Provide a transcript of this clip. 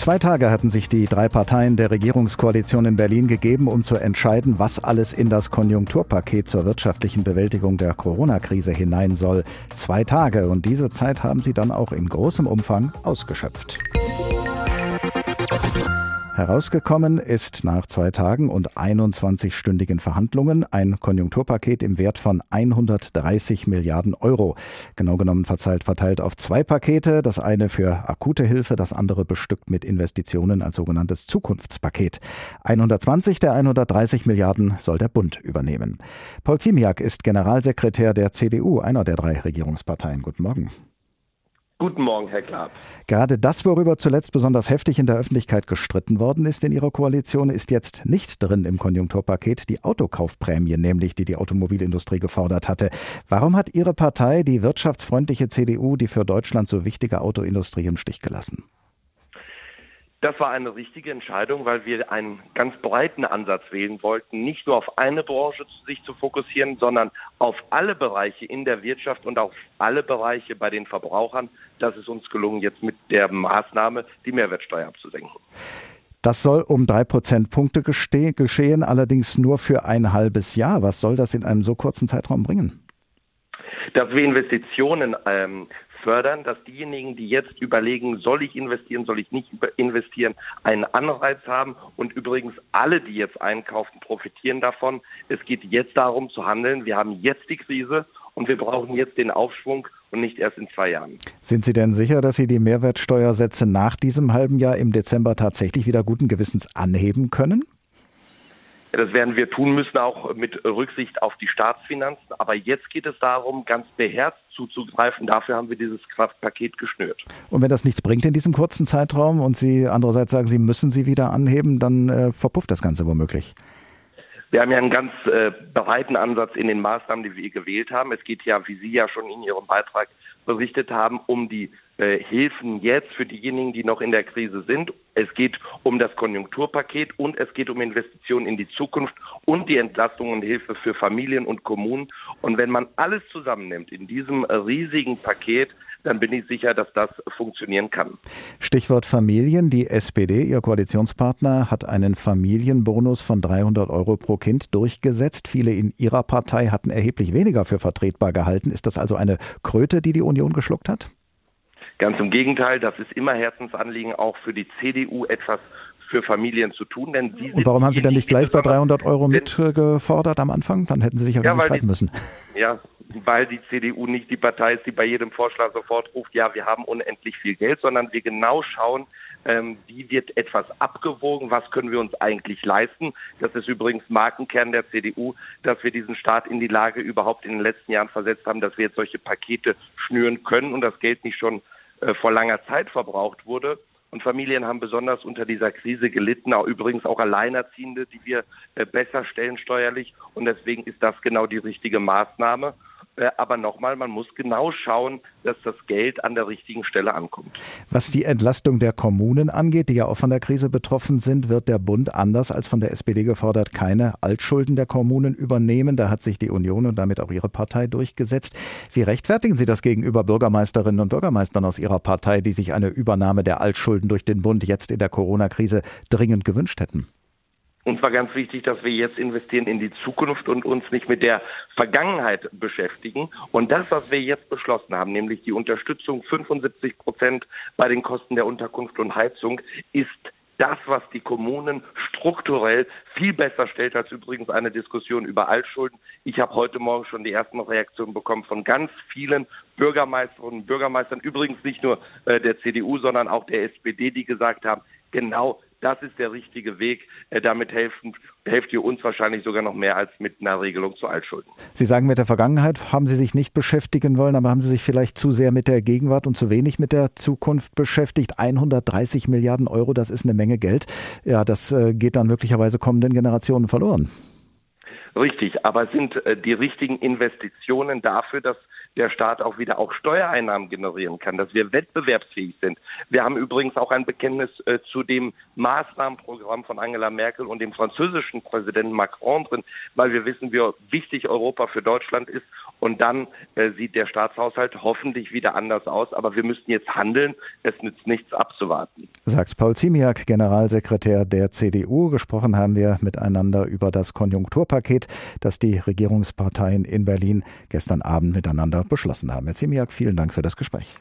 Zwei Tage hatten sich die drei Parteien der Regierungskoalition in Berlin gegeben, um zu entscheiden, was alles in das Konjunkturpaket zur wirtschaftlichen Bewältigung der Corona-Krise hinein soll. Zwei Tage und diese Zeit haben sie dann auch in großem Umfang ausgeschöpft. Herausgekommen ist nach zwei Tagen und 21-stündigen Verhandlungen ein Konjunkturpaket im Wert von 130 Milliarden Euro. Genau genommen verteilt, verteilt auf zwei Pakete. Das eine für akute Hilfe, das andere bestückt mit Investitionen als sogenanntes Zukunftspaket. 120 der 130 Milliarden soll der Bund übernehmen. Paul Ziemiak ist Generalsekretär der CDU, einer der drei Regierungsparteien. Guten Morgen. Guten Morgen, Herr Klapp. Gerade das, worüber zuletzt besonders heftig in der Öffentlichkeit gestritten worden ist in Ihrer Koalition, ist jetzt nicht drin im Konjunkturpaket. Die Autokaufprämie, nämlich, die die Automobilindustrie gefordert hatte. Warum hat Ihre Partei, die wirtschaftsfreundliche CDU, die für Deutschland so wichtige Autoindustrie im Stich gelassen? Das war eine richtige Entscheidung, weil wir einen ganz breiten Ansatz wählen wollten, nicht nur auf eine Branche sich zu fokussieren, sondern auf alle Bereiche in der Wirtschaft und auf alle Bereiche bei den Verbrauchern. Das ist uns gelungen, jetzt mit der Maßnahme die Mehrwertsteuer abzusenken. Das soll um drei Prozentpunkte geschehen, allerdings nur für ein halbes Jahr. Was soll das in einem so kurzen Zeitraum bringen? Dass wir Investitionen ähm, fördern, dass diejenigen, die jetzt überlegen, soll ich investieren, soll ich nicht investieren, einen Anreiz haben. Und übrigens alle, die jetzt einkaufen, profitieren davon. Es geht jetzt darum zu handeln. Wir haben jetzt die Krise und wir brauchen jetzt den Aufschwung und nicht erst in zwei Jahren. Sind Sie denn sicher, dass Sie die Mehrwertsteuersätze nach diesem halben Jahr im Dezember tatsächlich wieder guten Gewissens anheben können? Das werden wir tun müssen, auch mit Rücksicht auf die Staatsfinanzen. Aber jetzt geht es darum, ganz beherzt zuzugreifen. Dafür haben wir dieses Kraftpaket geschnürt. Und wenn das nichts bringt in diesem kurzen Zeitraum und Sie andererseits sagen, Sie müssen sie wieder anheben, dann äh, verpufft das Ganze womöglich. Wir haben ja einen ganz äh, breiten Ansatz in den Maßnahmen, die wir gewählt haben. Es geht ja, wie Sie ja schon in Ihrem Beitrag berichtet haben, um die Hilfen jetzt für diejenigen, die noch in der Krise sind. Es geht um das Konjunkturpaket und es geht um Investitionen in die Zukunft und die Entlastung und Hilfe für Familien und Kommunen. Und wenn man alles zusammennimmt in diesem riesigen Paket, dann bin ich sicher, dass das funktionieren kann. Stichwort Familien. Die SPD, Ihr Koalitionspartner, hat einen Familienbonus von 300 Euro pro Kind durchgesetzt. Viele in Ihrer Partei hatten erheblich weniger für vertretbar gehalten. Ist das also eine Kröte, die die Union geschluckt hat? Ganz im Gegenteil, das ist immer Herzensanliegen auch für die CDU etwas für Familien zu tun. Denn sie Und warum haben Sie dann nicht gleich bei 300 Euro mitgefordert am Anfang? Dann hätten Sie sich auch ja, nicht streiten müssen. Ja, weil die CDU nicht die Partei ist, die bei jedem Vorschlag sofort ruft, ja, wir haben unendlich viel Geld, sondern wir genau schauen, ähm, wie wird etwas abgewogen, was können wir uns eigentlich leisten. Das ist übrigens Markenkern der CDU, dass wir diesen Staat in die Lage überhaupt in den letzten Jahren versetzt haben, dass wir jetzt solche Pakete schnüren können und das Geld nicht schon äh, vor langer Zeit verbraucht wurde. Und Familien haben besonders unter dieser Krise gelitten, auch übrigens auch Alleinerziehende, die wir äh, besser stellen steuerlich. Und deswegen ist das genau die richtige Maßnahme. Äh, aber nochmal, man muss genau schauen, dass das Geld an der richtigen Stelle ankommt. Was die Entlastung der Kommunen angeht, die ja auch von der Krise betroffen sind, wird der Bund anders als von der SPD gefordert keine Altschulden der Kommunen übernehmen. Da hat sich die Union und damit auch Ihre Partei durchgesetzt. Wie rechtfertigen Sie das gegenüber Bürgermeisterinnen und Bürgermeistern aus Ihrer Partei, die sich eine Übernahme der Altschulden durch den Bund jetzt in der Corona-Krise dringend gewünscht hätten? Uns war ganz wichtig, dass wir jetzt investieren in die Zukunft und uns nicht mit der Vergangenheit beschäftigen. Und das, was wir jetzt beschlossen haben, nämlich die Unterstützung 75 Prozent bei den Kosten der Unterkunft und Heizung, ist das, was die Kommunen strukturell viel besser stellt als übrigens eine Diskussion über Altschulden. Ich habe heute Morgen schon die ersten Reaktionen bekommen von ganz vielen Bürgermeisterinnen und Bürgermeistern, übrigens nicht nur äh, der CDU, sondern auch der SPD, die gesagt haben, genau das ist der richtige Weg. Äh, damit helfen, helft ihr uns wahrscheinlich sogar noch mehr als mit einer Regelung zu Altschulden. Sie sagen, mit der Vergangenheit haben Sie sich nicht beschäftigen wollen, aber haben Sie sich vielleicht zu sehr mit der Gegenwart und zu wenig mit der Zukunft beschäftigt? 130 Milliarden Euro, das ist eine Menge Geld. Ja, das äh, geht dann möglicherweise kommenden Generationen verloren. Richtig, aber sind äh, die richtigen Investitionen dafür, dass der Staat auch wieder auch Steuereinnahmen generieren kann, dass wir wettbewerbsfähig sind. Wir haben übrigens auch ein Bekenntnis äh, zu dem Maßnahmenprogramm von Angela Merkel und dem französischen Präsidenten Macron drin, weil wir wissen, wie wichtig Europa für Deutschland ist. Und dann äh, sieht der Staatshaushalt hoffentlich wieder anders aus. Aber wir müssten jetzt handeln. Es nützt nichts abzuwarten. Sagt Paul Ziemiak, Generalsekretär der CDU. Gesprochen haben wir miteinander über das Konjunkturpaket, das die Regierungsparteien in Berlin gestern Abend miteinander beschlossen haben. Herr Ziemiak, vielen Dank für das Gespräch.